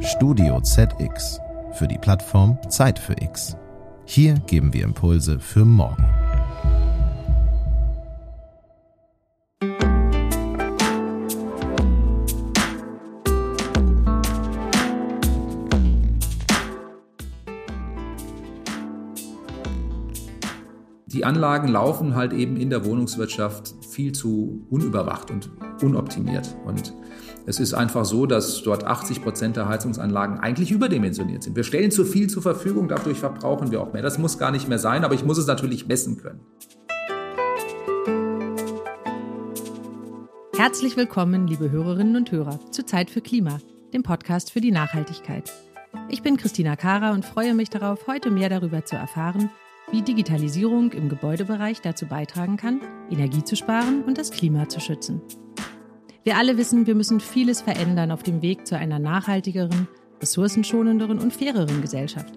Studio ZX für die Plattform Zeit für X. Hier geben wir Impulse für morgen. Die Anlagen laufen halt eben in der Wohnungswirtschaft viel zu unüberwacht und unoptimiert. Und es ist einfach so, dass dort 80 Prozent der Heizungsanlagen eigentlich überdimensioniert sind. Wir stellen zu viel zur Verfügung, dadurch verbrauchen wir auch mehr. Das muss gar nicht mehr sein, aber ich muss es natürlich messen können. Herzlich willkommen, liebe Hörerinnen und Hörer, zu Zeit für Klima, dem Podcast für die Nachhaltigkeit. Ich bin Christina Kara und freue mich darauf, heute mehr darüber zu erfahren, wie Digitalisierung im Gebäudebereich dazu beitragen kann, Energie zu sparen und das Klima zu schützen. Wir alle wissen, wir müssen vieles verändern auf dem Weg zu einer nachhaltigeren, ressourcenschonenderen und faireren Gesellschaft.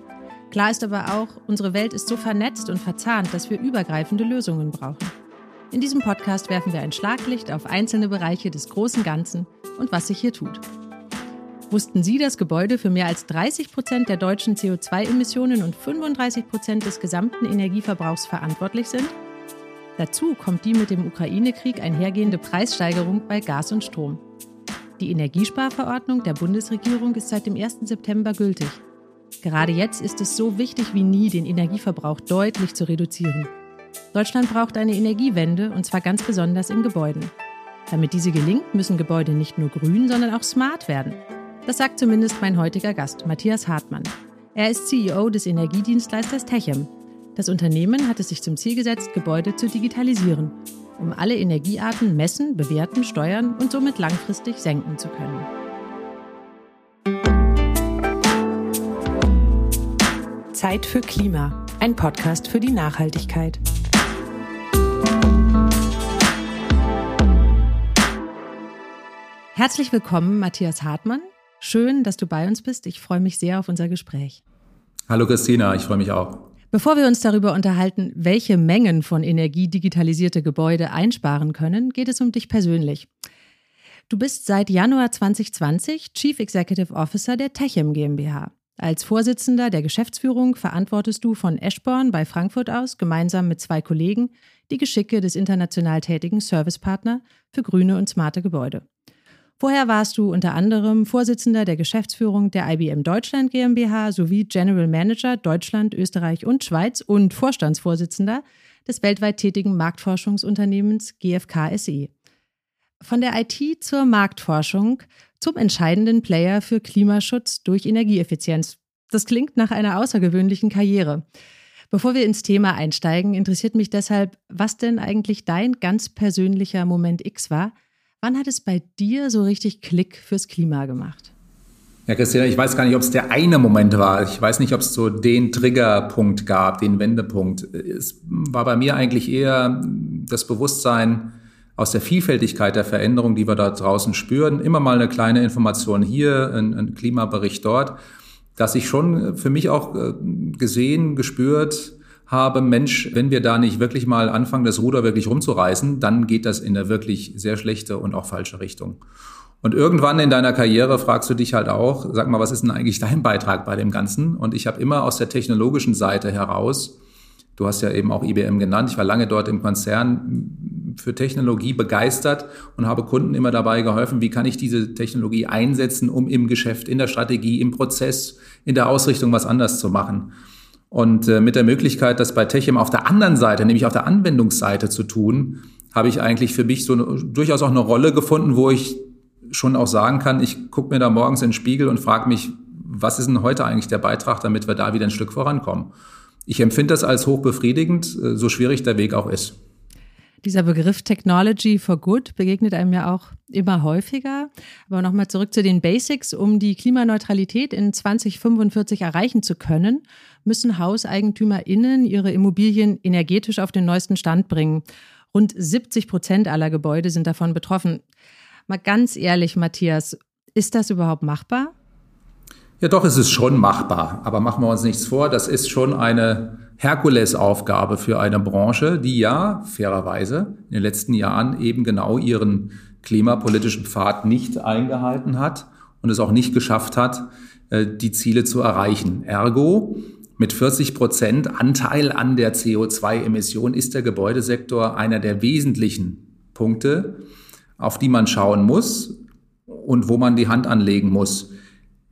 Klar ist aber auch, unsere Welt ist so vernetzt und verzahnt, dass wir übergreifende Lösungen brauchen. In diesem Podcast werfen wir ein Schlaglicht auf einzelne Bereiche des großen Ganzen und was sich hier tut. Wussten Sie, dass Gebäude für mehr als 30 Prozent der deutschen CO2-Emissionen und 35 Prozent des gesamten Energieverbrauchs verantwortlich sind? Dazu kommt die mit dem Ukraine-Krieg einhergehende Preissteigerung bei Gas und Strom. Die Energiesparverordnung der Bundesregierung ist seit dem 1. September gültig. Gerade jetzt ist es so wichtig wie nie, den Energieverbrauch deutlich zu reduzieren. Deutschland braucht eine Energiewende und zwar ganz besonders in Gebäuden. Damit diese gelingt, müssen Gebäude nicht nur grün, sondern auch smart werden. Das sagt zumindest mein heutiger Gast, Matthias Hartmann. Er ist CEO des Energiedienstleisters Techem das Unternehmen hat es sich zum Ziel gesetzt, Gebäude zu digitalisieren, um alle Energiearten messen, bewerten, steuern und somit langfristig senken zu können. Zeit für Klima, ein Podcast für die Nachhaltigkeit. Herzlich willkommen, Matthias Hartmann. Schön, dass du bei uns bist. Ich freue mich sehr auf unser Gespräch. Hallo Christina, ich freue mich auch. Bevor wir uns darüber unterhalten, welche Mengen von Energie digitalisierte Gebäude einsparen können, geht es um dich persönlich. Du bist seit Januar 2020 Chief Executive Officer der Techem GmbH. Als Vorsitzender der Geschäftsführung verantwortest du von Eschborn bei Frankfurt aus gemeinsam mit zwei Kollegen die Geschicke des international tätigen Servicepartner für grüne und smarte Gebäude. Vorher warst du unter anderem Vorsitzender der Geschäftsführung der IBM Deutschland GmbH sowie General Manager Deutschland, Österreich und Schweiz und Vorstandsvorsitzender des weltweit tätigen Marktforschungsunternehmens GfK SE. Von der IT zur Marktforschung zum entscheidenden Player für Klimaschutz durch Energieeffizienz. Das klingt nach einer außergewöhnlichen Karriere. Bevor wir ins Thema einsteigen, interessiert mich deshalb, was denn eigentlich dein ganz persönlicher Moment X war, Wann hat es bei dir so richtig Klick fürs Klima gemacht? Ja, Christina, ich weiß gar nicht, ob es der eine Moment war. Ich weiß nicht, ob es so den Triggerpunkt gab, den Wendepunkt. Es war bei mir eigentlich eher das Bewusstsein aus der Vielfältigkeit der Veränderung, die wir da draußen spüren. Immer mal eine kleine Information hier, ein, ein Klimabericht dort, dass ich schon für mich auch äh, gesehen, gespürt, habe, Mensch, wenn wir da nicht wirklich mal anfangen, das Ruder wirklich rumzureißen, dann geht das in eine wirklich sehr schlechte und auch falsche Richtung. Und irgendwann in deiner Karriere fragst du dich halt auch, sag mal, was ist denn eigentlich dein Beitrag bei dem Ganzen? Und ich habe immer aus der technologischen Seite heraus, du hast ja eben auch IBM genannt, ich war lange dort im Konzern für Technologie begeistert und habe Kunden immer dabei geholfen, wie kann ich diese Technologie einsetzen, um im Geschäft, in der Strategie, im Prozess, in der Ausrichtung was anders zu machen. Und äh, mit der Möglichkeit, das bei Techem auf der anderen Seite, nämlich auf der Anwendungsseite zu tun, habe ich eigentlich für mich so eine, durchaus auch eine Rolle gefunden, wo ich schon auch sagen kann, ich gucke mir da morgens in den Spiegel und frage mich, was ist denn heute eigentlich der Beitrag, damit wir da wieder ein Stück vorankommen. Ich empfinde das als hochbefriedigend, äh, so schwierig der Weg auch ist. Dieser Begriff Technology for Good begegnet einem ja auch immer häufiger. Aber nochmal zurück zu den Basics. Um die Klimaneutralität in 2045 erreichen zu können, müssen HauseigentümerInnen ihre Immobilien energetisch auf den neuesten Stand bringen. Rund 70 Prozent aller Gebäude sind davon betroffen. Mal ganz ehrlich, Matthias, ist das überhaupt machbar? Ja, doch, es ist schon machbar. Aber machen wir uns nichts vor, das ist schon eine Herkulesaufgabe für eine Branche, die ja fairerweise in den letzten Jahren eben genau ihren klimapolitischen Pfad nicht eingehalten hat und es auch nicht geschafft hat, äh, die Ziele zu erreichen. Ergo, mit 40 Prozent Anteil an der CO2-Emission ist der Gebäudesektor einer der wesentlichen Punkte, auf die man schauen muss und wo man die Hand anlegen muss.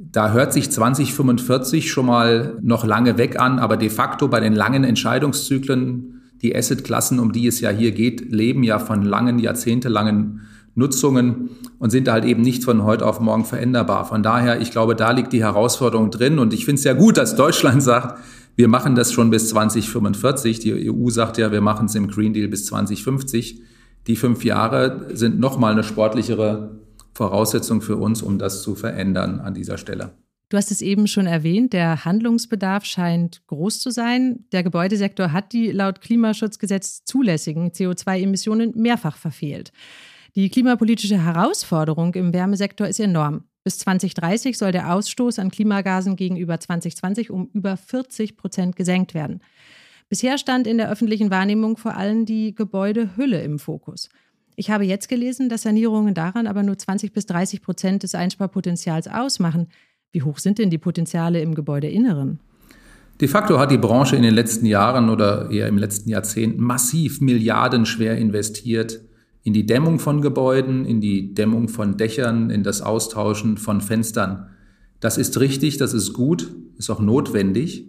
Da hört sich 2045 schon mal noch lange weg an, aber de facto bei den langen Entscheidungszyklen, die Assetklassen, um die es ja hier geht, leben ja von langen, jahrzehntelangen Nutzungen und sind halt eben nicht von heute auf morgen veränderbar. Von daher, ich glaube, da liegt die Herausforderung drin und ich finde es ja gut, dass Deutschland sagt, wir machen das schon bis 2045. Die EU sagt ja, wir machen es im Green Deal bis 2050. Die fünf Jahre sind nochmal eine sportlichere Voraussetzung für uns, um das zu verändern an dieser Stelle. Du hast es eben schon erwähnt, der Handlungsbedarf scheint groß zu sein. Der Gebäudesektor hat die laut Klimaschutzgesetz zulässigen CO2-Emissionen mehrfach verfehlt. Die klimapolitische Herausforderung im Wärmesektor ist enorm. Bis 2030 soll der Ausstoß an Klimagasen gegenüber 2020 um über 40 Prozent gesenkt werden. Bisher stand in der öffentlichen Wahrnehmung vor allem die Gebäudehülle im Fokus. Ich habe jetzt gelesen, dass Sanierungen daran aber nur 20 bis 30 Prozent des Einsparpotenzials ausmachen. Wie hoch sind denn die Potenziale im Gebäudeinneren? De facto hat die Branche in den letzten Jahren oder eher im letzten Jahrzehnt massiv milliardenschwer investiert in die Dämmung von Gebäuden, in die Dämmung von Dächern, in das Austauschen von Fenstern. Das ist richtig, das ist gut, ist auch notwendig.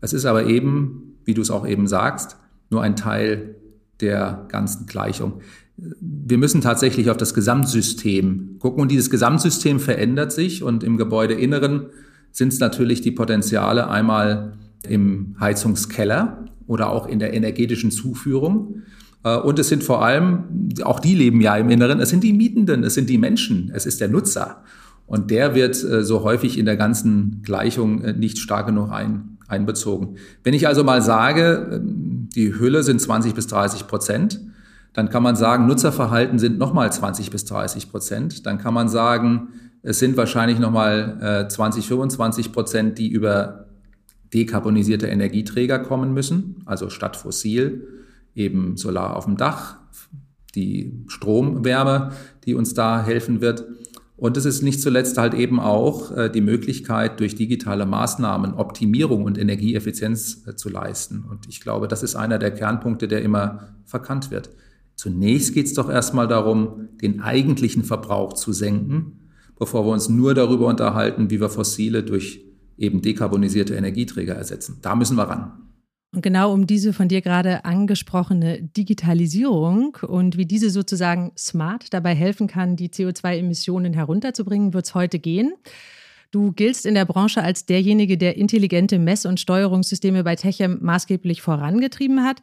Es ist aber eben, wie du es auch eben sagst, nur ein Teil der ganzen Gleichung. Wir müssen tatsächlich auf das Gesamtsystem gucken und dieses Gesamtsystem verändert sich und im Gebäudeinneren sind es natürlich die Potenziale einmal im Heizungskeller oder auch in der energetischen Zuführung. Äh, und es sind vor allem, auch die leben ja im Inneren, es sind die Mietenden, es sind die Menschen, es ist der Nutzer. Und der wird äh, so häufig in der ganzen Gleichung äh, nicht stark genug ein, einbezogen. Wenn ich also mal sage, ähm, die Hülle sind 20 bis 30 Prozent, dann kann man sagen, Nutzerverhalten sind nochmal 20 bis 30 Prozent. Dann kann man sagen, es sind wahrscheinlich nochmal 20, 25 Prozent, die über dekarbonisierte Energieträger kommen müssen, also statt fossil eben Solar auf dem Dach, die Stromwärme, die uns da helfen wird. Und es ist nicht zuletzt halt eben auch äh, die Möglichkeit, durch digitale Maßnahmen Optimierung und Energieeffizienz äh, zu leisten. Und ich glaube, das ist einer der Kernpunkte, der immer verkannt wird. Zunächst geht es doch erstmal darum, den eigentlichen Verbrauch zu senken, bevor wir uns nur darüber unterhalten, wie wir fossile durch eben dekarbonisierte Energieträger ersetzen. Da müssen wir ran. Und genau um diese von dir gerade angesprochene Digitalisierung und wie diese sozusagen smart dabei helfen kann, die CO2-Emissionen herunterzubringen, wird es heute gehen. Du giltst in der Branche als derjenige, der intelligente Mess- und Steuerungssysteme bei Techem maßgeblich vorangetrieben hat.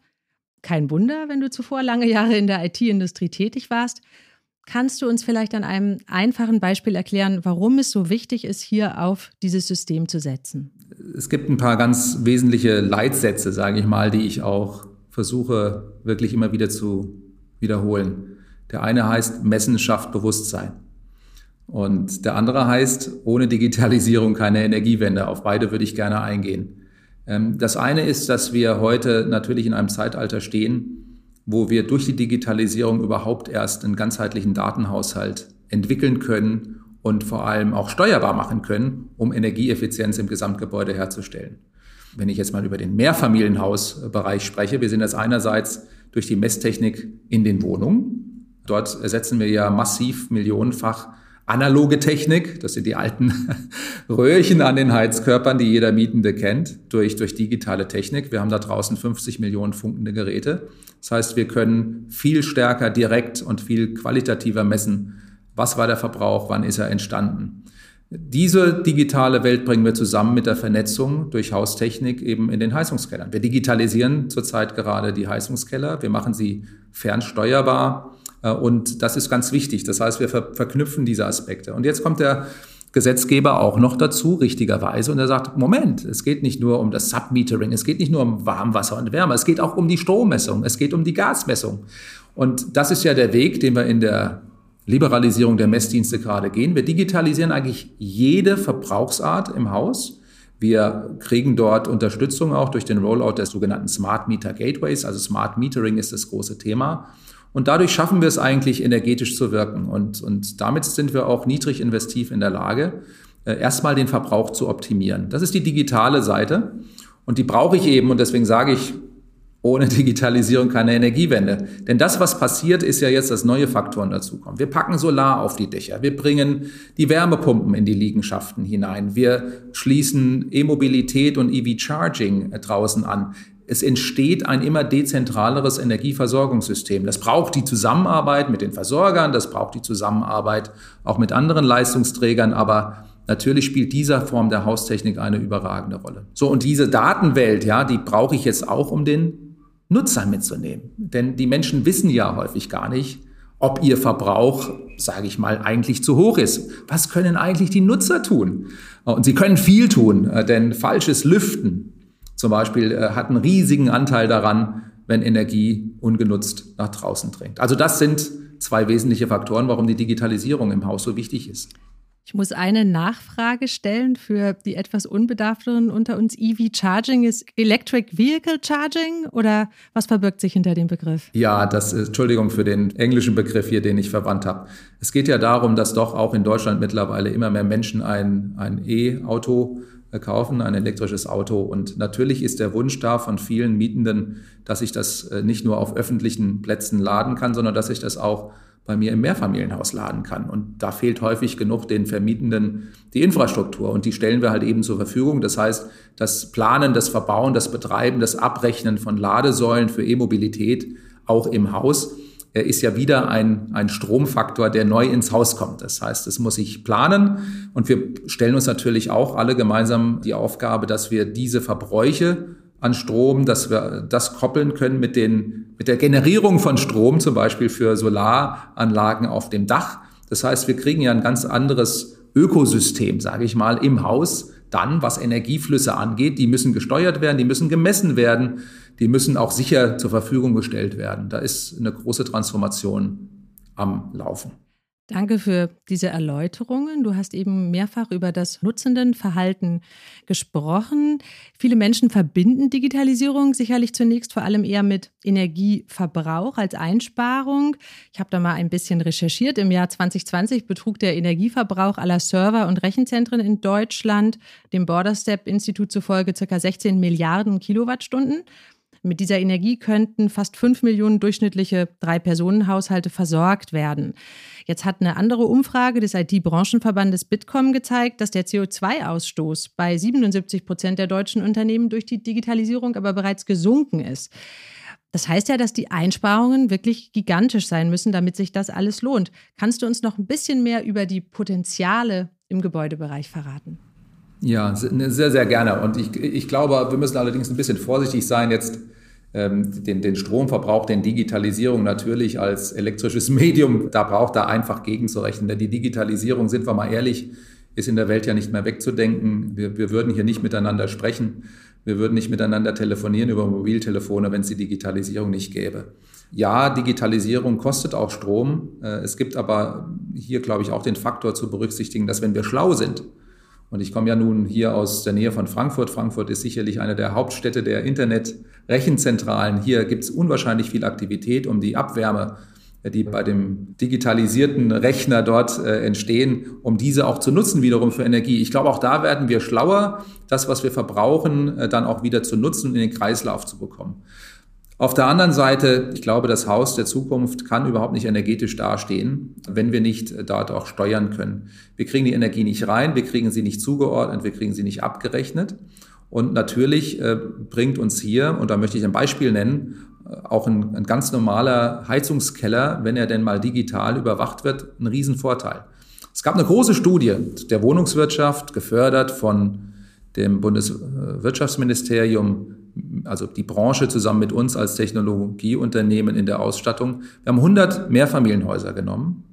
Kein Wunder, wenn du zuvor lange Jahre in der IT-Industrie tätig warst. Kannst du uns vielleicht an einem einfachen Beispiel erklären, warum es so wichtig ist, hier auf dieses System zu setzen? Es gibt ein paar ganz wesentliche Leitsätze, sage ich mal, die ich auch versuche wirklich immer wieder zu wiederholen. Der eine heißt, Messen schafft Bewusstsein. Und der andere heißt, ohne Digitalisierung keine Energiewende. Auf beide würde ich gerne eingehen. Ähm, das eine ist, dass wir heute natürlich in einem Zeitalter stehen, wo wir durch die Digitalisierung überhaupt erst einen ganzheitlichen Datenhaushalt entwickeln können und vor allem auch steuerbar machen können, um Energieeffizienz im Gesamtgebäude herzustellen. Wenn ich jetzt mal über den Mehrfamilienhausbereich spreche, wir sind das einerseits durch die Messtechnik in den Wohnungen. Dort ersetzen wir ja massiv millionenfach analoge Technik, das sind die alten Röhrchen an den Heizkörpern, die jeder Mietende kennt, durch, durch digitale Technik. Wir haben da draußen 50 Millionen funkende Geräte. Das heißt, wir können viel stärker direkt und viel qualitativer messen, was war der Verbrauch, wann ist er entstanden. Diese digitale Welt bringen wir zusammen mit der Vernetzung durch Haustechnik eben in den Heizungskellern. Wir digitalisieren zurzeit gerade die Heizungskeller. Wir machen sie fernsteuerbar. Äh, und das ist ganz wichtig. Das heißt, wir ver verknüpfen diese Aspekte. Und jetzt kommt der Gesetzgeber auch noch dazu, richtigerweise, und er sagt, Moment, es geht nicht nur um das Submetering, es geht nicht nur um Warmwasser und Wärme, es geht auch um die Strommessung, es geht um die Gasmessung. Und das ist ja der Weg, den wir in der Liberalisierung der Messdienste gerade gehen. Wir digitalisieren eigentlich jede Verbrauchsart im Haus. Wir kriegen dort Unterstützung auch durch den Rollout der sogenannten Smart Meter Gateways. Also Smart Metering ist das große Thema. Und dadurch schaffen wir es eigentlich, energetisch zu wirken. Und, und damit sind wir auch niedrig investiv in der Lage, äh, erstmal den Verbrauch zu optimieren. Das ist die digitale Seite. Und die brauche ich eben. Und deswegen sage ich, ohne Digitalisierung keine Energiewende. Denn das, was passiert, ist ja jetzt, dass neue Faktoren dazukommen. Wir packen Solar auf die Dächer. Wir bringen die Wärmepumpen in die Liegenschaften hinein. Wir schließen E-Mobilität und EV-Charging draußen an. Es entsteht ein immer dezentraleres Energieversorgungssystem. Das braucht die Zusammenarbeit mit den Versorgern, das braucht die Zusammenarbeit auch mit anderen Leistungsträgern, aber Natürlich spielt dieser Form der Haustechnik eine überragende Rolle. So, und diese Datenwelt, ja, die brauche ich jetzt auch, um den Nutzer mitzunehmen. Denn die Menschen wissen ja häufig gar nicht, ob ihr Verbrauch, sage ich mal, eigentlich zu hoch ist. Was können eigentlich die Nutzer tun? Und sie können viel tun, äh, denn falsches Lüften zum Beispiel äh, hat einen riesigen Anteil daran, wenn Energie ungenutzt nach draußen dringt. Also das sind zwei wesentliche Faktoren, warum die Digitalisierung im Haus so wichtig ist. Ich muss eine Nachfrage stellen für die etwas Unbedarfteren unter uns. EV Charging ist Electric Vehicle Charging oder was verbirgt sich hinter dem Begriff? Ja, das ist, Entschuldigung für den englischen Begriff hier, den ich verwandt habe. Es geht ja darum, dass doch auch in Deutschland mittlerweile immer mehr Menschen ein, ein E-Auto kaufen, ein elektrisches Auto. Und natürlich ist der Wunsch da von vielen Mietenden, dass ich das äh, nicht nur auf öffentlichen Plätzen laden kann, sondern dass ich das auch bei mir im Mehrfamilienhaus laden kann. Und da fehlt häufig genug den Vermietenden die Infrastruktur und die stellen wir halt eben zur Verfügung. Das heißt, das Planen, das Verbauen, das Betreiben, das Abrechnen von Ladesäulen für E-Mobilität auch im Haus äh, ist ja wieder ein, ein Stromfaktor, der neu ins Haus kommt. Das heißt, es muss sich planen und wir stellen uns natürlich auch alle gemeinsam die Aufgabe, dass wir diese Verbräuche an Strom, dass wir das koppeln können mit, den, mit der Generierung von Strom, zum Beispiel für Solaranlagen auf dem Dach. Das heißt, wir kriegen ja ein ganz anderes Ökosystem, sage ich mal, im Haus dann, was Energieflüsse angeht. Die müssen gesteuert werden, die müssen gemessen werden, die müssen auch sicher zur Verfügung gestellt werden. Da ist eine große Transformation am Laufen. Danke für diese Erläuterungen. Du hast eben mehrfach über das Nutzendenverhalten gesprochen. Viele Menschen verbinden Digitalisierung sicherlich zunächst vor allem eher mit Energieverbrauch als Einsparung. Ich habe da mal ein bisschen recherchiert. Im Jahr 2020 betrug der Energieverbrauch aller Server und Rechenzentren in Deutschland dem Borderstep Institut zufolge ca. 16 Milliarden Kilowattstunden. Mit dieser Energie könnten fast fünf Millionen durchschnittliche Drei-Personen-Haushalte versorgt werden. Jetzt hat eine andere Umfrage des IT-Branchenverbandes Bitkom gezeigt, dass der CO2-Ausstoß bei 77 Prozent der deutschen Unternehmen durch die Digitalisierung aber bereits gesunken ist. Das heißt ja, dass die Einsparungen wirklich gigantisch sein müssen, damit sich das alles lohnt. Kannst du uns noch ein bisschen mehr über die Potenziale im Gebäudebereich verraten? Ja, ne, sehr, sehr gerne. Und ich, ich glaube, wir müssen allerdings ein bisschen vorsichtig sein, jetzt ähm, den, den Stromverbrauch, den Digitalisierung natürlich als elektrisches Medium, da braucht er einfach gegenzurechnen. Denn die Digitalisierung, sind wir mal ehrlich, ist in der Welt ja nicht mehr wegzudenken. Wir, wir würden hier nicht miteinander sprechen. Wir würden nicht miteinander telefonieren über Mobiltelefone, wenn es die Digitalisierung nicht gäbe. Ja, Digitalisierung kostet auch Strom. Äh, es gibt aber hier, glaube ich, auch den Faktor zu berücksichtigen, dass wenn wir schlau sind, und ich komme ja nun hier aus der Nähe von Frankfurt. Frankfurt ist sicherlich eine der Hauptstädte der Internet-Rechenzentralen. Hier gibt es unwahrscheinlich viel Aktivität, um die Abwärme, die bei dem digitalisierten Rechner dort äh, entstehen, um diese auch zu nutzen wiederum für Energie. Ich glaube, auch da werden wir schlauer, das, was wir verbrauchen, äh, dann auch wieder zu nutzen und in den Kreislauf zu bekommen. Auf der anderen Seite, ich glaube, das Haus der Zukunft kann überhaupt nicht energetisch dastehen, wenn wir nicht äh, dort auch steuern können. Wir kriegen die Energie nicht rein, wir kriegen sie nicht zugeordnet, wir kriegen sie nicht abgerechnet. Und natürlich äh, bringt uns hier, und da möchte ich ein Beispiel nennen, äh, auch ein, ein ganz normaler Heizungskeller, wenn er denn mal digital überwacht wird, einen Riesenvorteil. Es gab eine große Studie der Wohnungswirtschaft, gefördert von dem Bundeswirtschaftsministerium also die Branche zusammen mit uns als Technologieunternehmen in der Ausstattung. Wir haben 100 Mehrfamilienhäuser genommen,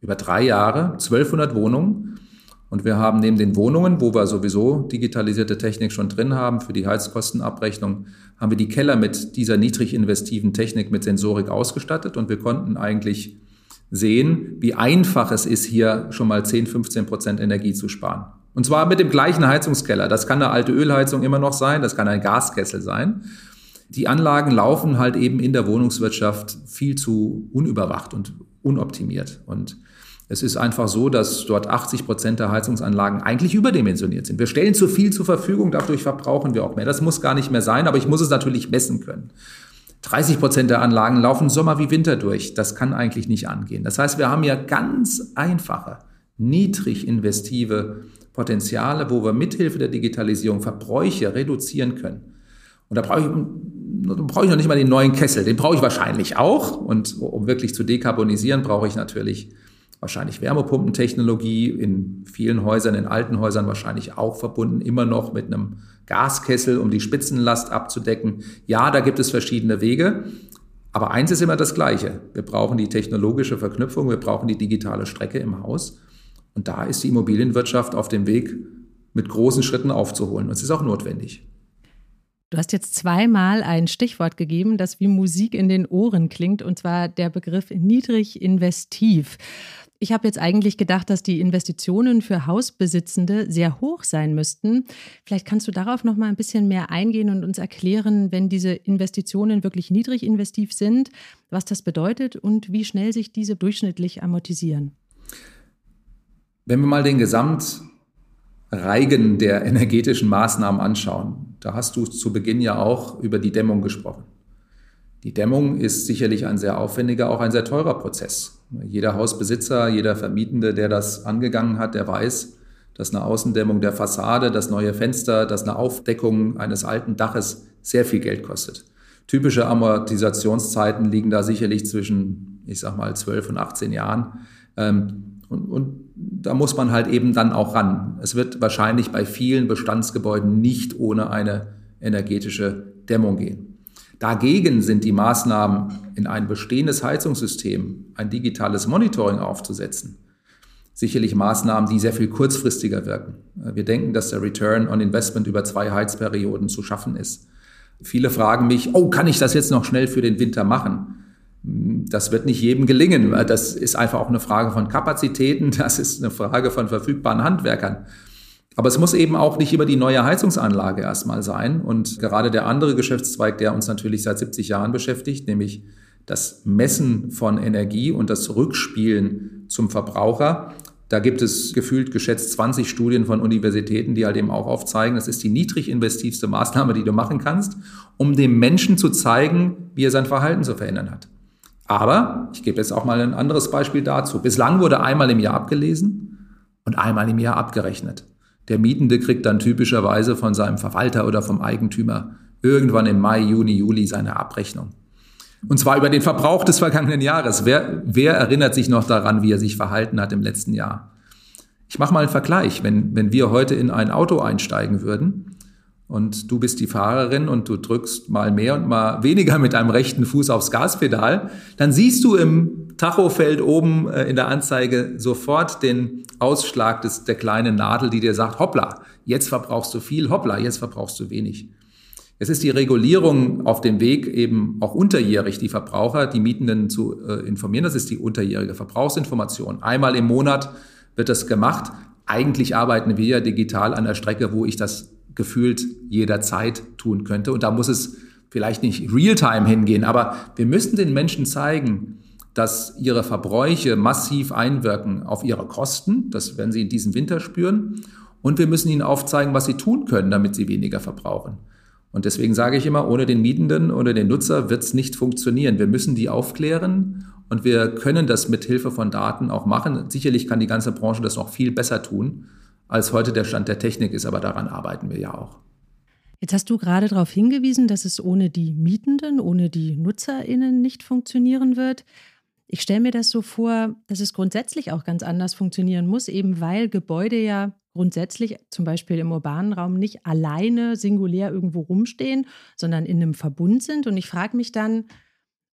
über drei Jahre, 1200 Wohnungen. Und wir haben neben den Wohnungen, wo wir sowieso digitalisierte Technik schon drin haben für die Heizkostenabrechnung, haben wir die Keller mit dieser niedrig investiven Technik mit Sensorik ausgestattet und wir konnten eigentlich sehen, wie einfach es ist, hier schon mal 10, 15 Prozent Energie zu sparen. Und zwar mit dem gleichen Heizungskeller. Das kann eine alte Ölheizung immer noch sein, das kann ein Gaskessel sein. Die Anlagen laufen halt eben in der Wohnungswirtschaft viel zu unüberwacht und unoptimiert. Und es ist einfach so, dass dort 80 Prozent der Heizungsanlagen eigentlich überdimensioniert sind. Wir stellen zu viel zur Verfügung, dadurch verbrauchen wir auch mehr. Das muss gar nicht mehr sein, aber ich muss es natürlich messen können. 30 Prozent der Anlagen laufen Sommer wie Winter durch. Das kann eigentlich nicht angehen. Das heißt, wir haben ja ganz einfache, niedrig investive Potenziale, wo wir mithilfe der Digitalisierung Verbräuche reduzieren können. Und da brauche ich, brauche ich noch nicht mal den neuen Kessel. Den brauche ich wahrscheinlich auch. Und um wirklich zu dekarbonisieren, brauche ich natürlich wahrscheinlich Wärmepumpentechnologie, in vielen Häusern, in alten Häusern wahrscheinlich auch verbunden, immer noch mit einem Gaskessel, um die Spitzenlast abzudecken. Ja, da gibt es verschiedene Wege. Aber eins ist immer das Gleiche. Wir brauchen die technologische Verknüpfung, wir brauchen die digitale Strecke im Haus. Und da ist die Immobilienwirtschaft auf dem Weg, mit großen Schritten aufzuholen. Und es ist auch notwendig. Du hast jetzt zweimal ein Stichwort gegeben, das wie Musik in den Ohren klingt, und zwar der Begriff niedrig investiv. Ich habe jetzt eigentlich gedacht, dass die Investitionen für Hausbesitzende sehr hoch sein müssten. Vielleicht kannst du darauf noch mal ein bisschen mehr eingehen und uns erklären, wenn diese Investitionen wirklich niedrig investiv sind, was das bedeutet und wie schnell sich diese durchschnittlich amortisieren. Wenn wir mal den Gesamtreigen der energetischen Maßnahmen anschauen, da hast du zu Beginn ja auch über die Dämmung gesprochen. Die Dämmung ist sicherlich ein sehr aufwendiger, auch ein sehr teurer Prozess. Jeder Hausbesitzer, jeder Vermietende, der das angegangen hat, der weiß, dass eine Außendämmung der Fassade, das neue Fenster, dass eine Aufdeckung eines alten Daches sehr viel Geld kostet. Typische Amortisationszeiten liegen da sicherlich zwischen, ich sag mal, 12 und 18 Jahren. Ähm, und, und da muss man halt eben dann auch ran. Es wird wahrscheinlich bei vielen Bestandsgebäuden nicht ohne eine energetische Dämmung gehen. Dagegen sind die Maßnahmen, in ein bestehendes Heizungssystem ein digitales Monitoring aufzusetzen, sicherlich Maßnahmen, die sehr viel kurzfristiger wirken. Wir denken, dass der Return on Investment über zwei Heizperioden zu schaffen ist. Viele fragen mich, oh, kann ich das jetzt noch schnell für den Winter machen? Das wird nicht jedem gelingen. Das ist einfach auch eine Frage von Kapazitäten, das ist eine Frage von verfügbaren Handwerkern. Aber es muss eben auch nicht immer die neue Heizungsanlage erstmal sein. Und gerade der andere Geschäftszweig, der uns natürlich seit 70 Jahren beschäftigt, nämlich das Messen von Energie und das Rückspielen zum Verbraucher. Da gibt es gefühlt geschätzt 20 Studien von Universitäten, die halt eben auch aufzeigen, das ist die niedrig investivste Maßnahme, die du machen kannst, um dem Menschen zu zeigen, wie er sein Verhalten zu verändern hat. Aber ich gebe jetzt auch mal ein anderes Beispiel dazu. Bislang wurde einmal im Jahr abgelesen und einmal im Jahr abgerechnet. Der Mietende kriegt dann typischerweise von seinem Verwalter oder vom Eigentümer irgendwann im Mai, Juni, Juli seine Abrechnung. Und zwar über den Verbrauch des vergangenen Jahres. Wer, wer erinnert sich noch daran, wie er sich verhalten hat im letzten Jahr? Ich mache mal einen Vergleich. Wenn, wenn wir heute in ein Auto einsteigen würden und du bist die Fahrerin und du drückst mal mehr und mal weniger mit deinem rechten Fuß aufs Gaspedal, dann siehst du im Tachofeld oben äh, in der Anzeige sofort den Ausschlag des, der kleinen Nadel, die dir sagt, hoppla, jetzt verbrauchst du viel, hoppla, jetzt verbrauchst du wenig. Es ist die Regulierung auf dem Weg, eben auch unterjährig die Verbraucher, die Mietenden zu äh, informieren. Das ist die unterjährige Verbrauchsinformation. Einmal im Monat wird das gemacht. Eigentlich arbeiten wir ja digital an der Strecke, wo ich das gefühlt jederzeit tun könnte. Und da muss es vielleicht nicht real-time hingehen, aber wir müssen den Menschen zeigen, dass ihre Verbräuche massiv einwirken auf ihre Kosten. Das werden sie in diesem Winter spüren. Und wir müssen ihnen aufzeigen, was sie tun können, damit sie weniger verbrauchen. Und deswegen sage ich immer, ohne den Mietenden oder den Nutzer wird es nicht funktionieren. Wir müssen die aufklären und wir können das mit Hilfe von Daten auch machen. Sicherlich kann die ganze Branche das noch viel besser tun als heute der Stand der Technik ist, aber daran arbeiten wir ja auch. Jetzt hast du gerade darauf hingewiesen, dass es ohne die Mietenden, ohne die Nutzerinnen nicht funktionieren wird. Ich stelle mir das so vor, dass es grundsätzlich auch ganz anders funktionieren muss, eben weil Gebäude ja grundsätzlich zum Beispiel im urbanen Raum nicht alleine singulär irgendwo rumstehen, sondern in einem Verbund sind. Und ich frage mich dann,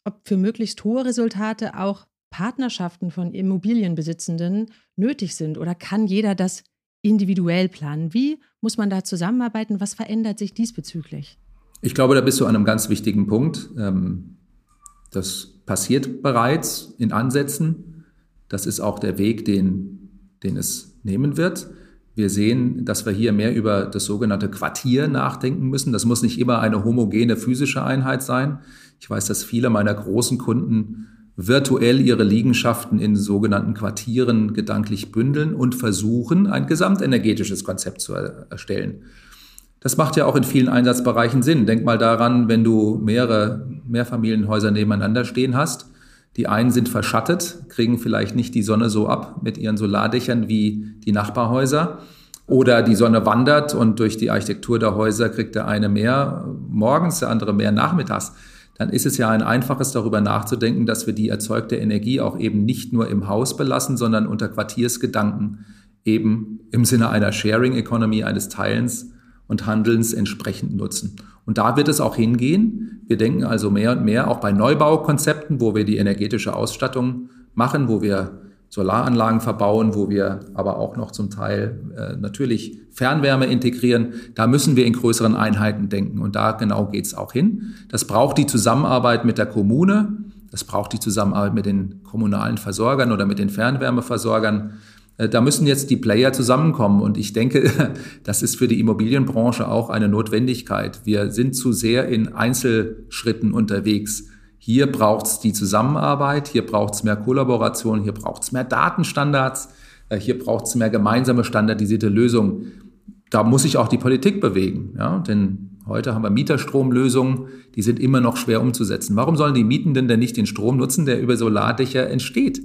ob für möglichst hohe Resultate auch Partnerschaften von Immobilienbesitzenden nötig sind oder kann jeder das individuell planen? Wie muss man da zusammenarbeiten? Was verändert sich diesbezüglich? Ich glaube, da bist du an einem ganz wichtigen Punkt. Ähm, das passiert bereits in Ansätzen. Das ist auch der Weg, den, den es nehmen wird. Wir sehen, dass wir hier mehr über das sogenannte Quartier nachdenken müssen. Das muss nicht immer eine homogene physische Einheit sein. Ich weiß, dass viele meiner großen Kunden virtuell ihre Liegenschaften in sogenannten Quartieren gedanklich bündeln und versuchen, ein gesamtenergetisches Konzept zu erstellen. Das macht ja auch in vielen Einsatzbereichen Sinn. Denk mal daran, wenn du mehrere Mehrfamilienhäuser nebeneinander stehen hast. Die einen sind verschattet, kriegen vielleicht nicht die Sonne so ab mit ihren Solardächern wie die Nachbarhäuser. Oder die Sonne wandert und durch die Architektur der Häuser kriegt der eine mehr morgens, der andere mehr nachmittags dann ist es ja ein einfaches darüber nachzudenken, dass wir die erzeugte Energie auch eben nicht nur im Haus belassen, sondern unter Quartiersgedanken eben im Sinne einer Sharing Economy, eines Teilens und Handelns entsprechend nutzen. Und da wird es auch hingehen. Wir denken also mehr und mehr auch bei Neubaukonzepten, wo wir die energetische Ausstattung machen, wo wir Solaranlagen verbauen, wo wir aber auch noch zum Teil äh, natürlich Fernwärme integrieren. Da müssen wir in größeren Einheiten denken und da genau geht's auch hin. Das braucht die Zusammenarbeit mit der Kommune, das braucht die Zusammenarbeit mit den kommunalen Versorgern oder mit den Fernwärmeversorgern. Äh, da müssen jetzt die Player zusammenkommen und ich denke, das ist für die Immobilienbranche auch eine Notwendigkeit. Wir sind zu sehr in Einzelschritten unterwegs. Hier braucht es die Zusammenarbeit, hier braucht es mehr Kollaboration, hier braucht es mehr Datenstandards, äh, hier braucht es mehr gemeinsame standardisierte Lösungen. Da muss sich auch die Politik bewegen, ja? denn heute haben wir Mieterstromlösungen, die sind immer noch schwer umzusetzen. Warum sollen die Mietenden denn nicht den Strom nutzen, der über Solardächer entsteht?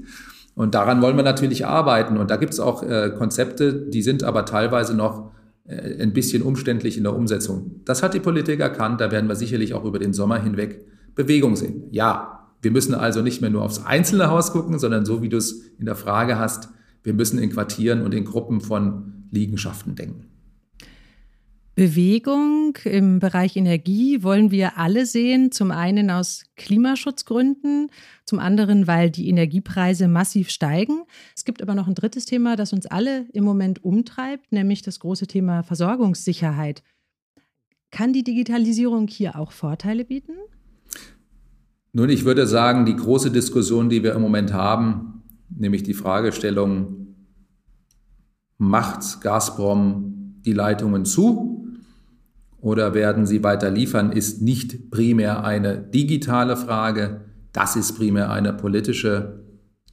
Und daran wollen wir natürlich arbeiten. Und da gibt es auch äh, Konzepte, die sind aber teilweise noch äh, ein bisschen umständlich in der Umsetzung. Das hat die Politik erkannt. Da werden wir sicherlich auch über den Sommer hinweg Bewegung sehen. Ja, wir müssen also nicht mehr nur aufs einzelne Haus gucken, sondern so wie du es in der Frage hast, wir müssen in Quartieren und in Gruppen von Liegenschaften denken. Bewegung im Bereich Energie wollen wir alle sehen. Zum einen aus Klimaschutzgründen, zum anderen, weil die Energiepreise massiv steigen. Es gibt aber noch ein drittes Thema, das uns alle im Moment umtreibt, nämlich das große Thema Versorgungssicherheit. Kann die Digitalisierung hier auch Vorteile bieten? Nun, ich würde sagen, die große Diskussion, die wir im Moment haben, nämlich die Fragestellung, macht Gazprom die Leitungen zu oder werden sie weiter liefern, ist nicht primär eine digitale Frage. Das ist primär eine politische,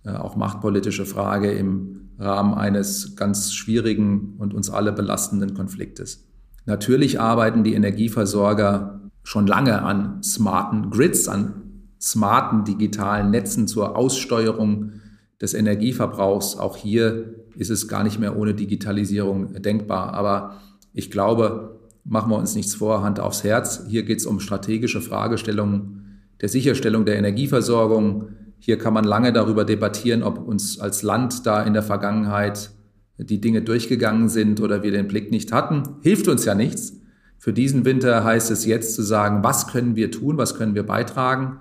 äh, auch machtpolitische Frage im Rahmen eines ganz schwierigen und uns alle belastenden Konfliktes. Natürlich arbeiten die Energieversorger schon lange an smarten Grids, an smarten digitalen Netzen zur Aussteuerung des Energieverbrauchs. Auch hier ist es gar nicht mehr ohne Digitalisierung denkbar. Aber ich glaube, machen wir uns nichts vor, Hand aufs Herz. Hier geht es um strategische Fragestellungen der Sicherstellung der Energieversorgung. Hier kann man lange darüber debattieren, ob uns als Land da in der Vergangenheit die Dinge durchgegangen sind oder wir den Blick nicht hatten. Hilft uns ja nichts. Für diesen Winter heißt es jetzt zu sagen, was können wir tun, was können wir beitragen.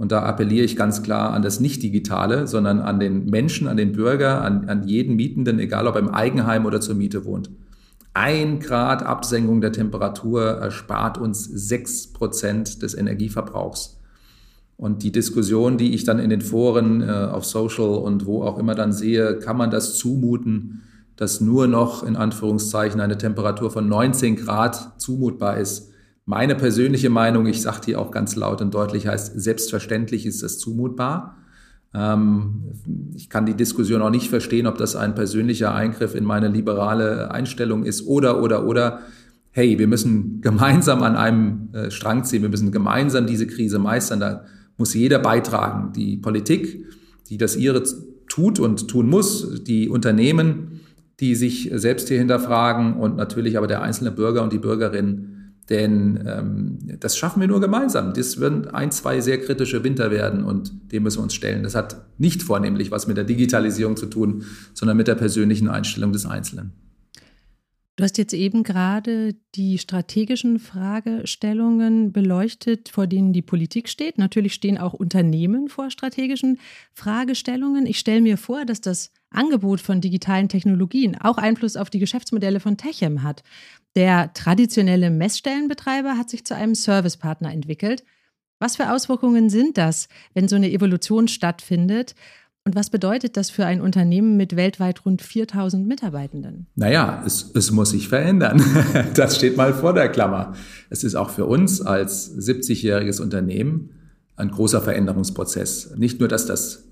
Und da appelliere ich ganz klar an das Nicht-Digitale, sondern an den Menschen, an den Bürger, an, an jeden Mietenden, egal ob er im Eigenheim oder zur Miete wohnt. Ein Grad Absenkung der Temperatur erspart uns sechs Prozent des Energieverbrauchs. Und die Diskussion, die ich dann in den Foren äh, auf Social und wo auch immer dann sehe, kann man das zumuten, dass nur noch in Anführungszeichen eine Temperatur von 19 Grad zumutbar ist meine persönliche Meinung, ich sage die auch ganz laut und deutlich, heißt, selbstverständlich ist das zumutbar. Ähm, ich kann die Diskussion auch nicht verstehen, ob das ein persönlicher Eingriff in meine liberale Einstellung ist oder, oder, oder. Hey, wir müssen gemeinsam an einem äh, Strang ziehen, wir müssen gemeinsam diese Krise meistern. Da muss jeder beitragen. Die Politik, die das ihre tut und tun muss, die Unternehmen, die sich selbst hier hinterfragen und natürlich aber der einzelne Bürger und die Bürgerin denn ähm, das schaffen wir nur gemeinsam. Das werden ein, zwei sehr kritische Winter werden und dem müssen wir uns stellen. Das hat nicht vornehmlich was mit der Digitalisierung zu tun, sondern mit der persönlichen Einstellung des Einzelnen. Du hast jetzt eben gerade die strategischen Fragestellungen beleuchtet, vor denen die Politik steht. Natürlich stehen auch Unternehmen vor strategischen Fragestellungen. Ich stelle mir vor, dass das Angebot von digitalen Technologien auch Einfluss auf die Geschäftsmodelle von Techem hat. Der traditionelle Messstellenbetreiber hat sich zu einem Servicepartner entwickelt. Was für Auswirkungen sind das, wenn so eine Evolution stattfindet? Und was bedeutet das für ein Unternehmen mit weltweit rund 4000 Mitarbeitenden? Naja, es, es muss sich verändern. Das steht mal vor der Klammer. Es ist auch für uns als 70-jähriges Unternehmen ein großer Veränderungsprozess. Nicht nur, dass das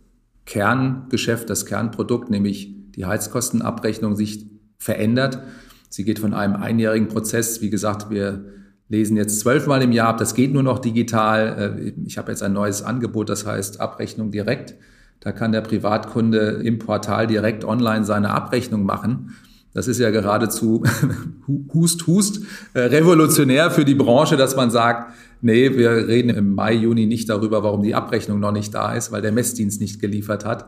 Kerngeschäft, das Kernprodukt, nämlich die Heizkostenabrechnung sich verändert. Sie geht von einem einjährigen Prozess, wie gesagt, wir lesen jetzt zwölfmal im Jahr ab, das geht nur noch digital. Äh, ich habe jetzt ein neues Angebot, das heißt Abrechnung direkt. Da kann der Privatkunde im Portal direkt online seine Abrechnung machen. Das ist ja geradezu Hust, Hust, äh, revolutionär für die Branche, dass man sagt, nee, wir reden im Mai, Juni nicht darüber, warum die Abrechnung noch nicht da ist, weil der Messdienst nicht geliefert hat.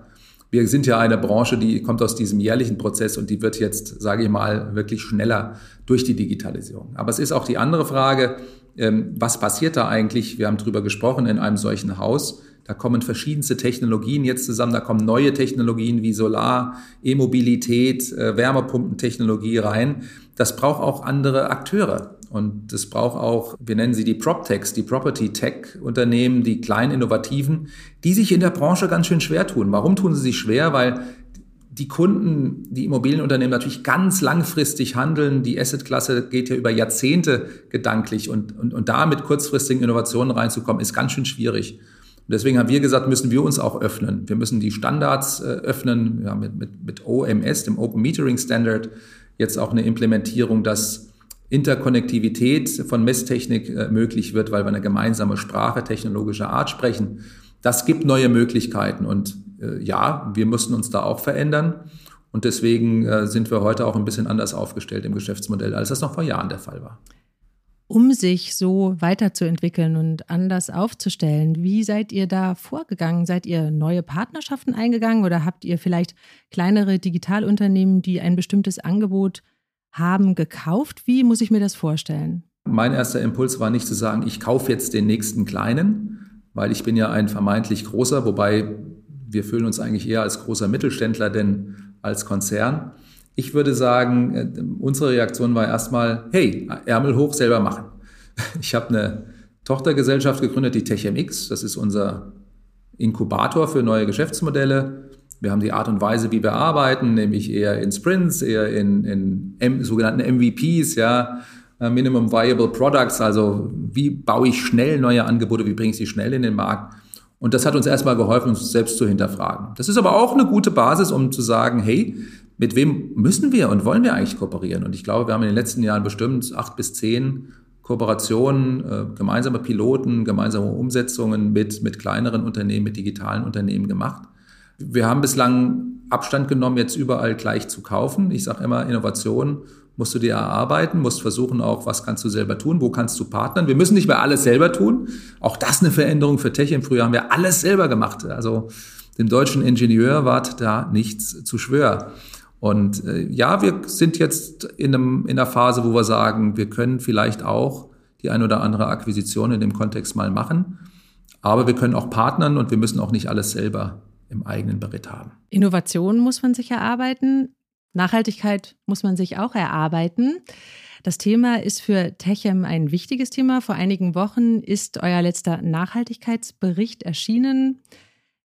Wir sind ja eine Branche, die kommt aus diesem jährlichen Prozess und die wird jetzt, sage ich mal, wirklich schneller durch die Digitalisierung. Aber es ist auch die andere Frage, ähm, was passiert da eigentlich? Wir haben darüber gesprochen in einem solchen Haus. Da kommen verschiedenste Technologien jetzt zusammen. Da kommen neue Technologien wie Solar, E-Mobilität, äh, Wärmepumpentechnologie rein. Das braucht auch andere Akteure. Und das braucht auch, wir nennen sie die PropTechs, die Property Tech Unternehmen, die kleinen Innovativen, die sich in der Branche ganz schön schwer tun. Warum tun sie sich schwer? Weil die Kunden, die Immobilienunternehmen natürlich ganz langfristig handeln. Die Assetklasse geht ja über Jahrzehnte gedanklich und, und, und da mit kurzfristigen Innovationen reinzukommen, ist ganz schön schwierig. Und deswegen haben wir gesagt, müssen wir uns auch öffnen. Wir müssen die Standards äh, öffnen, ja, mit, mit, mit OMS, dem Open Metering Standard, jetzt auch eine Implementierung, dass Interkonnektivität von Messtechnik äh, möglich wird, weil wir eine gemeinsame Sprache technologischer Art sprechen. Das gibt neue Möglichkeiten und äh, ja, wir müssen uns da auch verändern. Und deswegen äh, sind wir heute auch ein bisschen anders aufgestellt im Geschäftsmodell, als das noch vor Jahren der Fall war. Um sich so weiterzuentwickeln und anders aufzustellen, wie seid ihr da vorgegangen? Seid ihr neue Partnerschaften eingegangen oder habt ihr vielleicht kleinere Digitalunternehmen, die ein bestimmtes Angebot haben gekauft. Wie muss ich mir das vorstellen? Mein erster Impuls war nicht zu sagen, ich kaufe jetzt den nächsten kleinen, weil ich bin ja ein vermeintlich großer, wobei wir fühlen uns eigentlich eher als großer Mittelständler denn als Konzern. Ich würde sagen, äh, unsere Reaktion war erstmal, hey, Ärmel hoch, selber machen. Ich habe eine Tochtergesellschaft gegründet, die TechMX. Das ist unser Inkubator für neue Geschäftsmodelle. Wir haben die Art und Weise, wie wir arbeiten, nämlich eher in Sprints, eher in, in M, sogenannten MVPs, ja, äh, Minimum Viable Products, also wie baue ich schnell neue Angebote, wie bringe ich sie schnell in den Markt. Und das hat uns erstmal geholfen, uns selbst zu hinterfragen. Das ist aber auch eine gute Basis, um zu sagen, hey, mit wem müssen wir und wollen wir eigentlich kooperieren? Und ich glaube, wir haben in den letzten Jahren bestimmt acht bis zehn Kooperationen, äh, gemeinsame Piloten, gemeinsame Umsetzungen mit, mit kleineren Unternehmen, mit digitalen Unternehmen gemacht. Wir haben bislang Abstand genommen, jetzt überall gleich zu kaufen. Ich sage immer, Innovation musst du dir erarbeiten, musst versuchen auch, was kannst du selber tun, wo kannst du partnern. Wir müssen nicht mehr alles selber tun. Auch das eine Veränderung für Tech. Im Frühjahr haben wir alles selber gemacht. Also dem deutschen Ingenieur war da nichts zu schwör. Und äh, ja, wir sind jetzt in, einem, in einer Phase, wo wir sagen, wir können vielleicht auch die ein oder andere Akquisition in dem Kontext mal machen. Aber wir können auch partnern und wir müssen auch nicht alles selber im eigenen Beritt haben. Innovation muss man sich erarbeiten. Nachhaltigkeit muss man sich auch erarbeiten. Das Thema ist für Techem ein wichtiges Thema. Vor einigen Wochen ist euer letzter Nachhaltigkeitsbericht erschienen.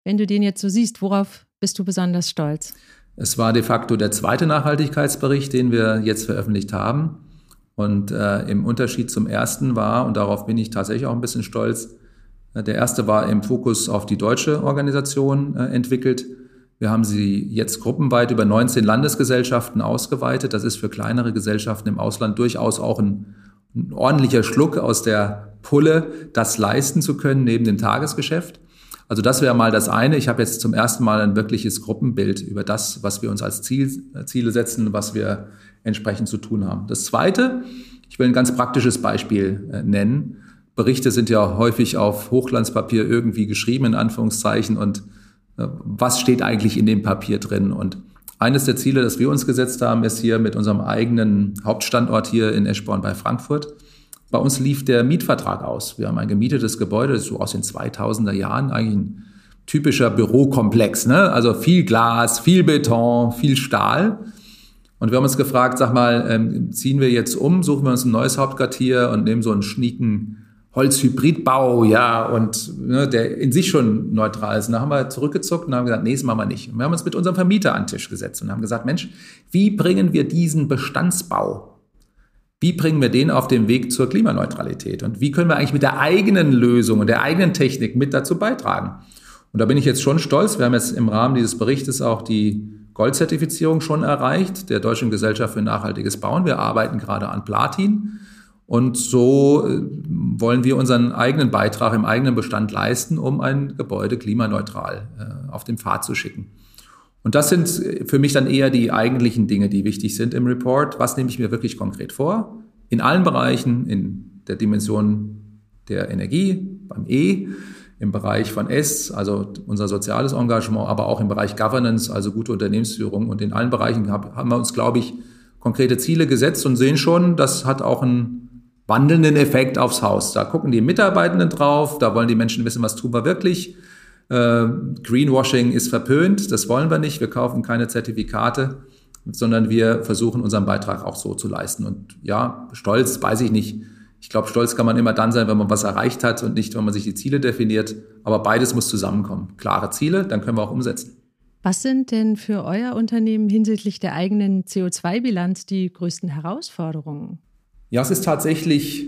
Wenn du den jetzt so siehst, worauf bist du besonders stolz? Es war de facto der zweite Nachhaltigkeitsbericht, den wir jetzt veröffentlicht haben. Und äh, im Unterschied zum ersten war, und darauf bin ich tatsächlich auch ein bisschen stolz, der erste war im Fokus auf die deutsche Organisation äh, entwickelt. Wir haben sie jetzt gruppenweit über 19 Landesgesellschaften ausgeweitet. Das ist für kleinere Gesellschaften im Ausland durchaus auch ein, ein ordentlicher Schluck aus der Pulle, das leisten zu können neben dem Tagesgeschäft. Also das wäre mal das eine. Ich habe jetzt zum ersten Mal ein wirkliches Gruppenbild über das, was wir uns als Ziel, Ziele setzen, was wir entsprechend zu tun haben. Das zweite, ich will ein ganz praktisches Beispiel äh, nennen. Berichte sind ja häufig auf Hochglanzpapier irgendwie geschrieben, in Anführungszeichen. Und äh, was steht eigentlich in dem Papier drin? Und eines der Ziele, das wir uns gesetzt haben, ist hier mit unserem eigenen Hauptstandort hier in Eschborn bei Frankfurt. Bei uns lief der Mietvertrag aus. Wir haben ein gemietetes Gebäude, so aus den 2000er Jahren, eigentlich ein typischer Bürokomplex. Ne? Also viel Glas, viel Beton, viel Stahl. Und wir haben uns gefragt, sag mal, ähm, ziehen wir jetzt um, suchen wir uns ein neues Hauptquartier und nehmen so einen schnieken Holzhybridbau, ja, und ne, der in sich schon neutral ist. Und da haben wir zurückgezuckt und haben gesagt, nee, das machen wir nicht. Und wir haben uns mit unserem Vermieter an den Tisch gesetzt und haben gesagt, Mensch, wie bringen wir diesen Bestandsbau, wie bringen wir den auf den Weg zur Klimaneutralität? Und wie können wir eigentlich mit der eigenen Lösung und der eigenen Technik mit dazu beitragen? Und da bin ich jetzt schon stolz. Wir haben jetzt im Rahmen dieses Berichtes auch die Goldzertifizierung schon erreicht, der Deutschen Gesellschaft für nachhaltiges Bauen. Wir arbeiten gerade an Platin. Und so äh, wollen wir unseren eigenen Beitrag im eigenen Bestand leisten, um ein Gebäude klimaneutral äh, auf den Pfad zu schicken. Und das sind für mich dann eher die eigentlichen Dinge, die wichtig sind im Report. Was nehme ich mir wirklich konkret vor? In allen Bereichen, in der Dimension der Energie, beim E, im Bereich von S, also unser soziales Engagement, aber auch im Bereich Governance, also gute Unternehmensführung. Und in allen Bereichen haben wir uns, glaube ich, konkrete Ziele gesetzt und sehen schon, das hat auch einen wandelnden Effekt aufs Haus. Da gucken die Mitarbeitenden drauf, da wollen die Menschen wissen, was tun wir wirklich. Äh, Greenwashing ist verpönt, das wollen wir nicht. Wir kaufen keine Zertifikate, sondern wir versuchen unseren Beitrag auch so zu leisten. Und ja, stolz, weiß ich nicht. Ich glaube, stolz kann man immer dann sein, wenn man was erreicht hat und nicht, wenn man sich die Ziele definiert. Aber beides muss zusammenkommen. Klare Ziele, dann können wir auch umsetzen. Was sind denn für euer Unternehmen hinsichtlich der eigenen CO2-Bilanz die größten Herausforderungen? Ja, es ist tatsächlich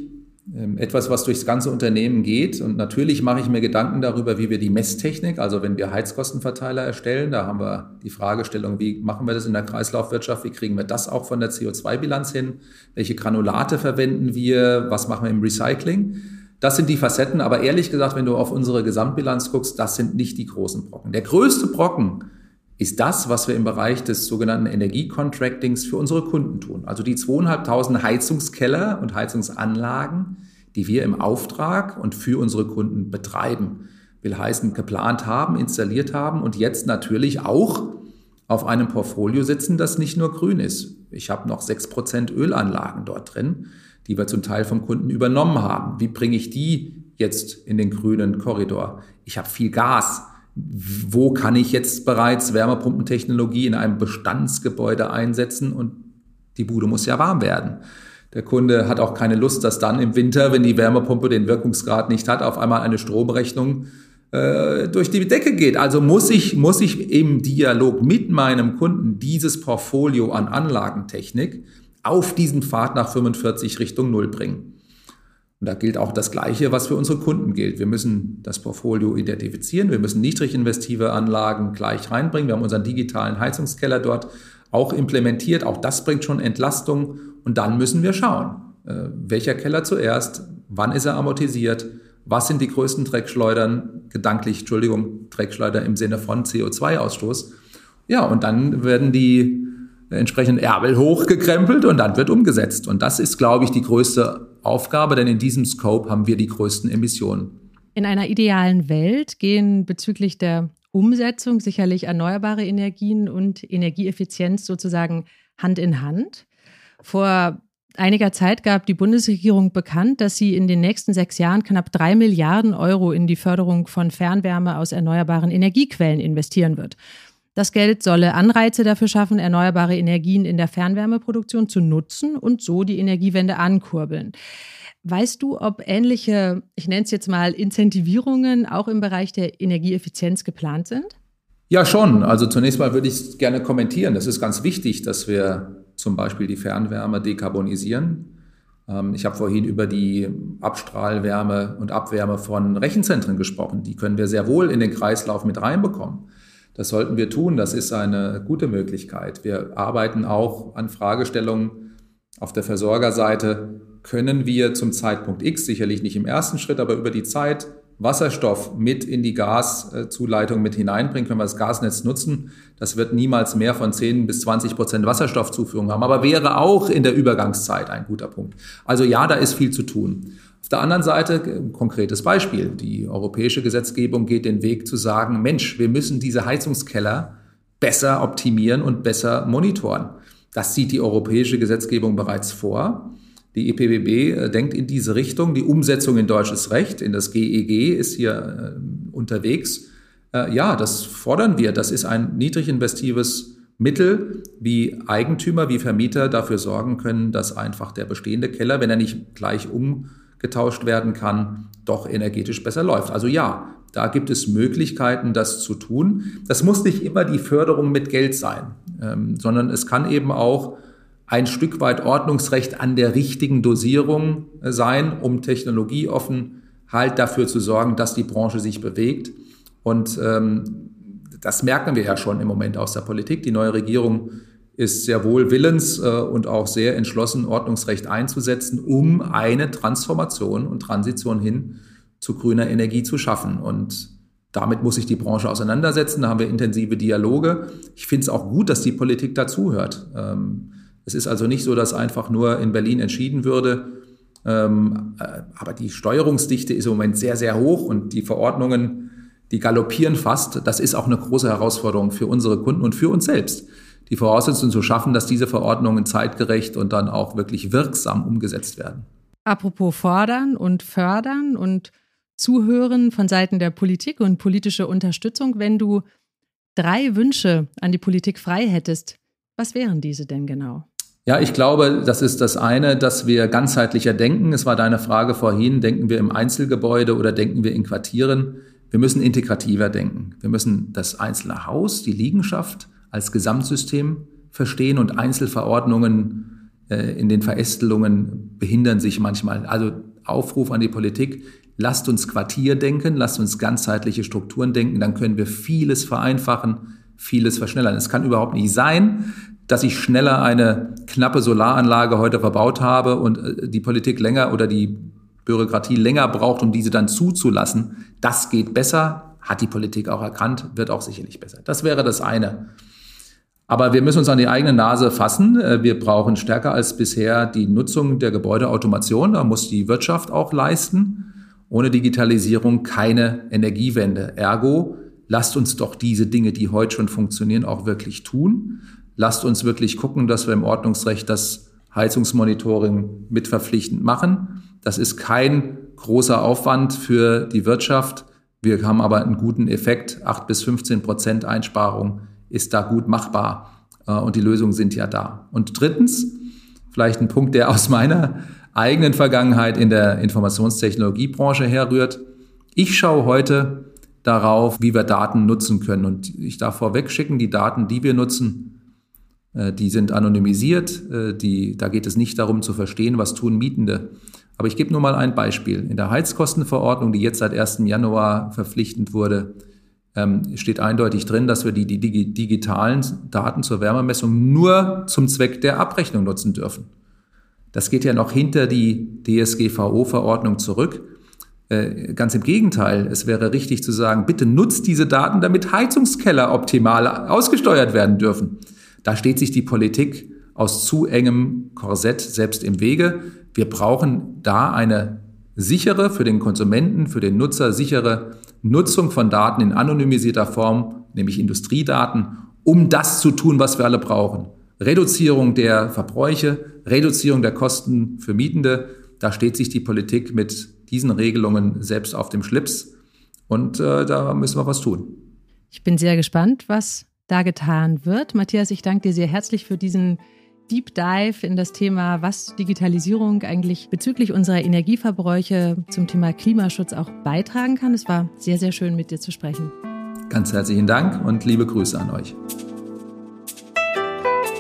ähm, etwas, was durchs ganze Unternehmen geht. Und natürlich mache ich mir Gedanken darüber, wie wir die Messtechnik, also wenn wir Heizkostenverteiler erstellen, da haben wir die Fragestellung, wie machen wir das in der Kreislaufwirtschaft, wie kriegen wir das auch von der CO2-Bilanz hin, welche Granulate verwenden wir, was machen wir im Recycling. Das sind die Facetten, aber ehrlich gesagt, wenn du auf unsere Gesamtbilanz guckst, das sind nicht die großen Brocken. Der größte Brocken ist das, was wir im Bereich des sogenannten Energiecontractings für unsere Kunden tun. Also die zweieinhalbtausend Heizungskeller und Heizungsanlagen, die wir im Auftrag und für unsere Kunden betreiben. Will heißen, geplant haben, installiert haben und jetzt natürlich auch auf einem Portfolio sitzen, das nicht nur grün ist. Ich habe noch sechs Prozent Ölanlagen dort drin, die wir zum Teil vom Kunden übernommen haben. Wie bringe ich die jetzt in den grünen Korridor? Ich habe viel Gas wo kann ich jetzt bereits Wärmepumpentechnologie in einem Bestandsgebäude einsetzen und die Bude muss ja warm werden. Der Kunde hat auch keine Lust, dass dann im Winter, wenn die Wärmepumpe den Wirkungsgrad nicht hat, auf einmal eine Stromrechnung äh, durch die Decke geht. Also muss ich, muss ich im Dialog mit meinem Kunden dieses Portfolio an Anlagentechnik auf diesen Pfad nach 45 Richtung Null bringen. Und da gilt auch das Gleiche, was für unsere Kunden gilt. Wir müssen das Portfolio identifizieren, wir müssen niedrig investive Anlagen gleich reinbringen. Wir haben unseren digitalen Heizungskeller dort auch implementiert. Auch das bringt schon Entlastung. Und dann müssen wir schauen, äh, welcher Keller zuerst, wann ist er amortisiert, was sind die größten Dreckschleudern, gedanklich, Entschuldigung, Dreckschleuder im Sinne von CO2-Ausstoß. Ja, und dann werden die entsprechenden Erbel hochgekrempelt und dann wird umgesetzt. Und das ist, glaube ich, die größte Aufgabe, denn in diesem Scope haben wir die größten Emissionen. In einer idealen Welt gehen bezüglich der Umsetzung sicherlich erneuerbare Energien und Energieeffizienz sozusagen Hand in Hand. Vor einiger Zeit gab die Bundesregierung bekannt, dass sie in den nächsten sechs Jahren knapp drei Milliarden Euro in die Förderung von Fernwärme aus erneuerbaren Energiequellen investieren wird. Das Geld solle Anreize dafür schaffen, erneuerbare Energien in der Fernwärmeproduktion zu nutzen und so die Energiewende ankurbeln. Weißt du, ob ähnliche, ich nenne es jetzt mal, Incentivierungen auch im Bereich der Energieeffizienz geplant sind? Ja, schon. Also zunächst mal würde ich gerne kommentieren. Es ist ganz wichtig, dass wir zum Beispiel die Fernwärme dekarbonisieren. Ähm, ich habe vorhin über die Abstrahlwärme und Abwärme von Rechenzentren gesprochen. Die können wir sehr wohl in den Kreislauf mit reinbekommen. Das sollten wir tun. Das ist eine gute Möglichkeit. Wir arbeiten auch an Fragestellungen auf der Versorgerseite. Können wir zum Zeitpunkt X, sicherlich nicht im ersten Schritt, aber über die Zeit Wasserstoff mit in die Gaszuleitung mit hineinbringen, können wir das Gasnetz nutzen. Das wird niemals mehr von 10 bis 20 Prozent Wasserstoffzuführung haben, aber wäre auch in der Übergangszeit ein guter Punkt. Also ja, da ist viel zu tun. Auf der anderen Seite, ein konkretes Beispiel, die europäische Gesetzgebung geht den Weg zu sagen, Mensch, wir müssen diese Heizungskeller besser optimieren und besser monitoren. Das sieht die europäische Gesetzgebung bereits vor. Die EPBB äh, denkt in diese Richtung. Die Umsetzung in deutsches Recht, in das GEG, e ist hier äh, unterwegs. Äh, ja, das fordern wir. Das ist ein niedrig investives Mittel, wie Eigentümer, wie Vermieter dafür sorgen können, dass einfach der bestehende Keller, wenn er nicht gleich um getauscht werden kann, doch energetisch besser läuft. Also ja, da gibt es Möglichkeiten, das zu tun. Das muss nicht immer die Förderung mit Geld sein, ähm, sondern es kann eben auch ein Stück weit Ordnungsrecht an der richtigen Dosierung äh, sein, um technologieoffen halt dafür zu sorgen, dass die Branche sich bewegt. Und ähm, das merken wir ja schon im Moment aus der Politik. Die neue Regierung ist sehr wohl willens äh, und auch sehr entschlossen, Ordnungsrecht einzusetzen, um eine Transformation und Transition hin zu grüner Energie zu schaffen. Und damit muss sich die Branche auseinandersetzen. Da haben wir intensive Dialoge. Ich finde es auch gut, dass die Politik dazuhört. Ähm, es ist also nicht so, dass einfach nur in Berlin entschieden würde. Ähm, äh, aber die Steuerungsdichte ist im Moment sehr, sehr hoch und die Verordnungen, die galoppieren fast. Das ist auch eine große Herausforderung für unsere Kunden und für uns selbst die Voraussetzungen zu schaffen, dass diese Verordnungen zeitgerecht und dann auch wirklich wirksam umgesetzt werden. Apropos fordern und fördern und zuhören von Seiten der Politik und politische Unterstützung, wenn du drei Wünsche an die Politik frei hättest, was wären diese denn genau? Ja, ich glaube, das ist das eine, dass wir ganzheitlicher denken. Es war deine Frage vorhin, denken wir im Einzelgebäude oder denken wir in Quartieren? Wir müssen integrativer denken. Wir müssen das einzelne Haus, die Liegenschaft als Gesamtsystem verstehen und Einzelverordnungen äh, in den Verästelungen behindern sich manchmal. Also Aufruf an die Politik, lasst uns Quartier denken, lasst uns ganzheitliche Strukturen denken, dann können wir vieles vereinfachen, vieles verschnellern. Es kann überhaupt nicht sein, dass ich schneller eine knappe Solaranlage heute verbaut habe und äh, die Politik länger oder die Bürokratie länger braucht, um diese dann zuzulassen. Das geht besser, hat die Politik auch erkannt, wird auch sicherlich besser. Das wäre das eine. Aber wir müssen uns an die eigene Nase fassen. Äh, wir brauchen stärker als bisher die Nutzung der Gebäudeautomation. Da muss die Wirtschaft auch leisten. Ohne Digitalisierung keine Energiewende. Ergo, lasst uns doch diese Dinge, die heute schon funktionieren, auch wirklich tun. Lasst uns wirklich gucken, dass wir im Ordnungsrecht das Heizungsmonitoring mitverpflichtend machen. Das ist kein großer Aufwand für die Wirtschaft. Wir haben aber einen guten Effekt. Acht bis 15 Prozent Einsparung ist da gut machbar. Äh, und die Lösungen sind ja da. Und drittens, vielleicht ein Punkt, der aus meiner eigenen Vergangenheit in der Informationstechnologiebranche herrührt. Ich schaue heute darauf, wie wir Daten nutzen können. Und ich darf vorweg schicken, die Daten, die wir nutzen, äh, die sind anonymisiert. Äh, die, da geht es nicht darum zu verstehen, was tun Mietende. Aber ich gebe nur mal ein Beispiel. In der Heizkostenverordnung, die jetzt seit 1. Januar verpflichtend wurde, ähm, steht eindeutig drin, dass wir die, die digitalen Daten zur Wärmemessung nur zum Zweck der Abrechnung nutzen dürfen. Das geht ja noch hinter die DSGVO-Verordnung zurück. Äh, ganz im Gegenteil, es wäre richtig zu sagen, bitte nutzt diese Daten, damit Heizungskeller optimal ausgesteuert werden dürfen. Da steht sich die Politik aus zu engem Korsett selbst im Wege. Wir brauchen da eine sichere, für den Konsumenten, für den Nutzer sichere Nutzung von Daten in anonymisierter Form, nämlich Industriedaten, um das zu tun, was wir alle brauchen. Reduzierung der Verbräuche, Reduzierung der Kosten für Mietende. Da steht sich die Politik mit diesen Regelungen selbst auf dem Schlips. Und äh, da müssen wir was tun. Ich bin sehr gespannt, was da getan wird. Matthias, ich danke dir sehr herzlich für diesen Deep Dive in das Thema, was Digitalisierung eigentlich bezüglich unserer Energieverbräuche zum Thema Klimaschutz auch beitragen kann. Es war sehr, sehr schön, mit dir zu sprechen. Ganz herzlichen Dank und liebe Grüße an euch.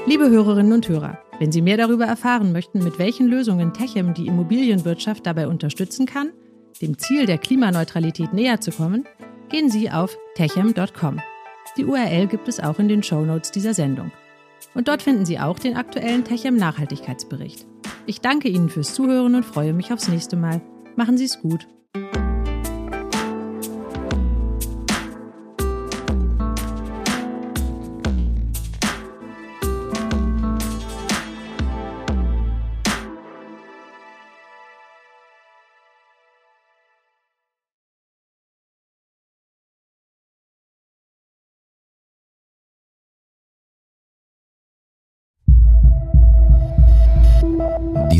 Liebe Hörerinnen und Hörer, wenn Sie mehr darüber erfahren möchten, mit welchen Lösungen Techem die Immobilienwirtschaft dabei unterstützen kann, dem Ziel der Klimaneutralität näher zu kommen, gehen Sie auf techem.com. Die URL gibt es auch in den Show Notes dieser Sendung. Und dort finden Sie auch den aktuellen Techem Nachhaltigkeitsbericht. Ich danke Ihnen fürs Zuhören und freue mich aufs nächste Mal. Machen Sie es gut.